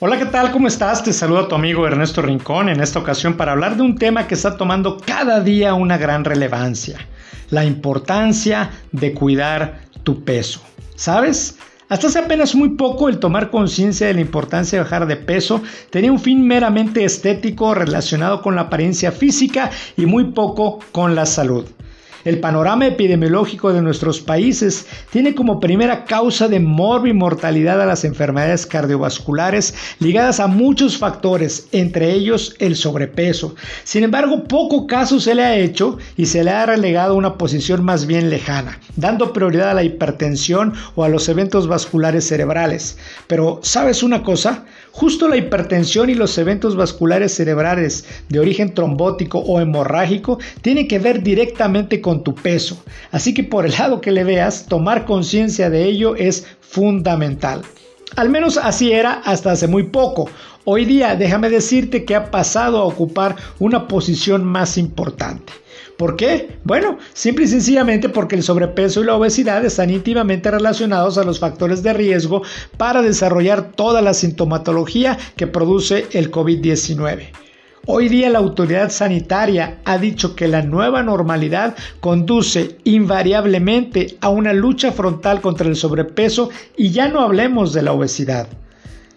Hola, ¿qué tal? ¿Cómo estás? Te saluda tu amigo Ernesto Rincón en esta ocasión para hablar de un tema que está tomando cada día una gran relevancia, la importancia de cuidar tu peso. ¿Sabes? Hasta hace apenas muy poco el tomar conciencia de la importancia de bajar de peso tenía un fin meramente estético relacionado con la apariencia física y muy poco con la salud. El panorama epidemiológico de nuestros países tiene como primera causa de mortalidad a las enfermedades cardiovasculares ligadas a muchos factores, entre ellos el sobrepeso. Sin embargo, poco caso se le ha hecho y se le ha relegado a una posición más bien lejana, dando prioridad a la hipertensión o a los eventos vasculares cerebrales. Pero, ¿sabes una cosa? Justo la hipertensión y los eventos vasculares cerebrales de origen trombótico o hemorrágico tienen que ver directamente tu peso. Así que por el lado que le veas, tomar conciencia de ello es fundamental. Al menos así era hasta hace muy poco. Hoy día déjame decirte que ha pasado a ocupar una posición más importante. ¿Por qué? Bueno, simple y sencillamente porque el sobrepeso y la obesidad están íntimamente relacionados a los factores de riesgo para desarrollar toda la sintomatología que produce el COVID-19. Hoy día la autoridad sanitaria ha dicho que la nueva normalidad conduce invariablemente a una lucha frontal contra el sobrepeso y ya no hablemos de la obesidad.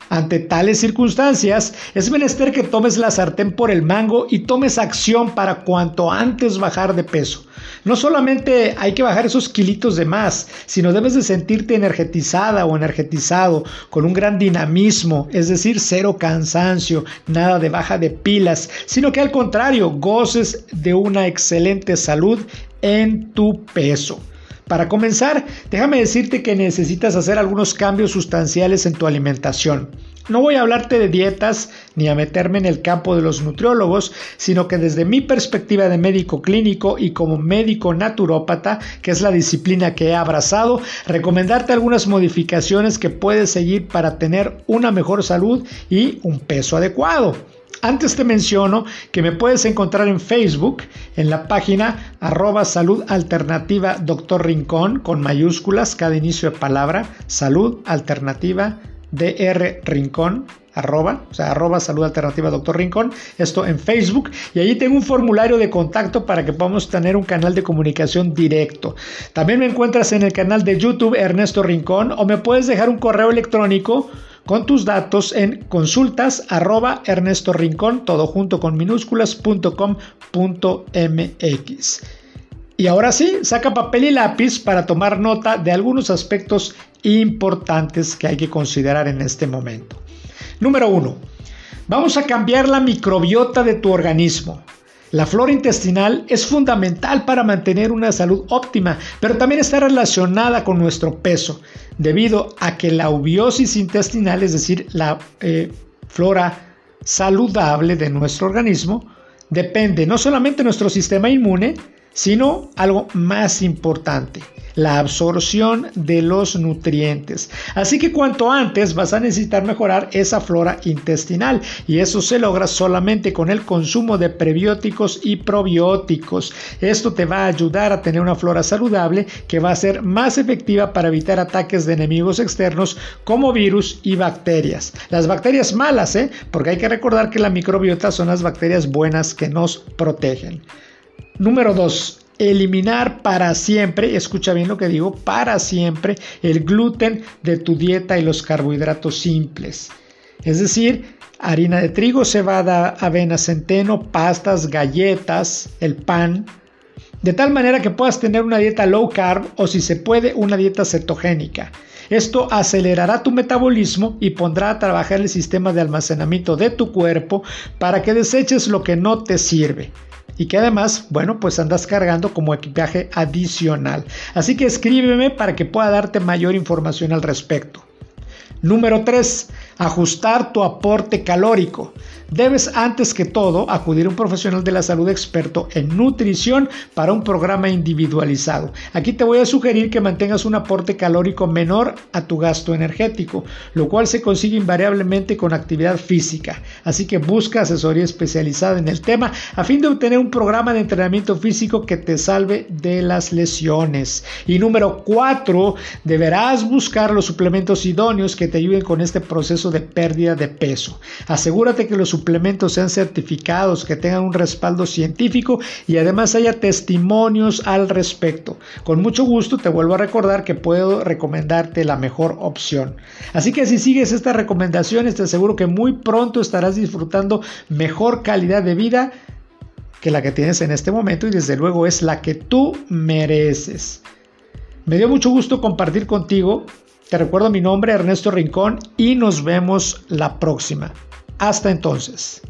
Ante tales circunstancias, es menester que tomes la sartén por el mango y tomes acción para cuanto antes bajar de peso. No solamente hay que bajar esos kilitos de más, sino debes de sentirte energetizada o energetizado, con un gran dinamismo, es decir, cero cansancio, nada de baja de pilas, sino que al contrario, goces de una excelente salud en tu peso. Para comenzar, déjame decirte que necesitas hacer algunos cambios sustanciales en tu alimentación. No voy a hablarte de dietas ni a meterme en el campo de los nutriólogos, sino que desde mi perspectiva de médico clínico y como médico naturópata, que es la disciplina que he abrazado, recomendarte algunas modificaciones que puedes seguir para tener una mejor salud y un peso adecuado. Antes te menciono que me puedes encontrar en Facebook, en la página arroba salud alternativa Rincón, con mayúsculas cada inicio de palabra, salud alternativa dr Rincón, arroba, o sea, arroba salud alternativa doctor Rincón, esto en Facebook, y allí tengo un formulario de contacto para que podamos tener un canal de comunicación directo. También me encuentras en el canal de YouTube Ernesto Rincón o me puedes dejar un correo electrónico con tus datos en consultas arroba Ernesto Rincón, todo junto con minúsculas.com.mx. Y ahora sí, saca papel y lápiz para tomar nota de algunos aspectos importantes que hay que considerar en este momento. Número 1. Vamos a cambiar la microbiota de tu organismo. La flora intestinal es fundamental para mantener una salud óptima, pero también está relacionada con nuestro peso, debido a que la ubiosis intestinal, es decir, la eh, flora saludable de nuestro organismo, depende no solamente de nuestro sistema inmune, sino algo más importante, la absorción de los nutrientes. Así que cuanto antes vas a necesitar mejorar esa flora intestinal y eso se logra solamente con el consumo de prebióticos y probióticos. Esto te va a ayudar a tener una flora saludable que va a ser más efectiva para evitar ataques de enemigos externos como virus y bacterias. Las bacterias malas, ¿eh? porque hay que recordar que la microbiota son las bacterias buenas que nos protegen. Número 2 eliminar para siempre, escucha bien lo que digo, para siempre el gluten de tu dieta y los carbohidratos simples. Es decir, harina de trigo, cebada, avena, centeno, pastas, galletas, el pan, de tal manera que puedas tener una dieta low carb o si se puede una dieta cetogénica. Esto acelerará tu metabolismo y pondrá a trabajar el sistema de almacenamiento de tu cuerpo para que deseches lo que no te sirve y que además, bueno, pues andas cargando como equipaje adicional. Así que escríbeme para que pueda darte mayor información al respecto. Número 3. Ajustar tu aporte calórico. Debes antes que todo acudir a un profesional de la salud experto en nutrición para un programa individualizado. Aquí te voy a sugerir que mantengas un aporte calórico menor a tu gasto energético, lo cual se consigue invariablemente con actividad física. Así que busca asesoría especializada en el tema a fin de obtener un programa de entrenamiento físico que te salve de las lesiones. Y número 4, deberás buscar los suplementos idóneos que te ayuden con este proceso de pérdida de peso. Asegúrate que los suplementos sean certificados, que tengan un respaldo científico y además haya testimonios al respecto. Con mucho gusto te vuelvo a recordar que puedo recomendarte la mejor opción. Así que si sigues estas recomendaciones te aseguro que muy pronto estarás disfrutando mejor calidad de vida que la que tienes en este momento y desde luego es la que tú mereces. Me dio mucho gusto compartir contigo. Te recuerdo mi nombre, Ernesto Rincón, y nos vemos la próxima. Hasta entonces.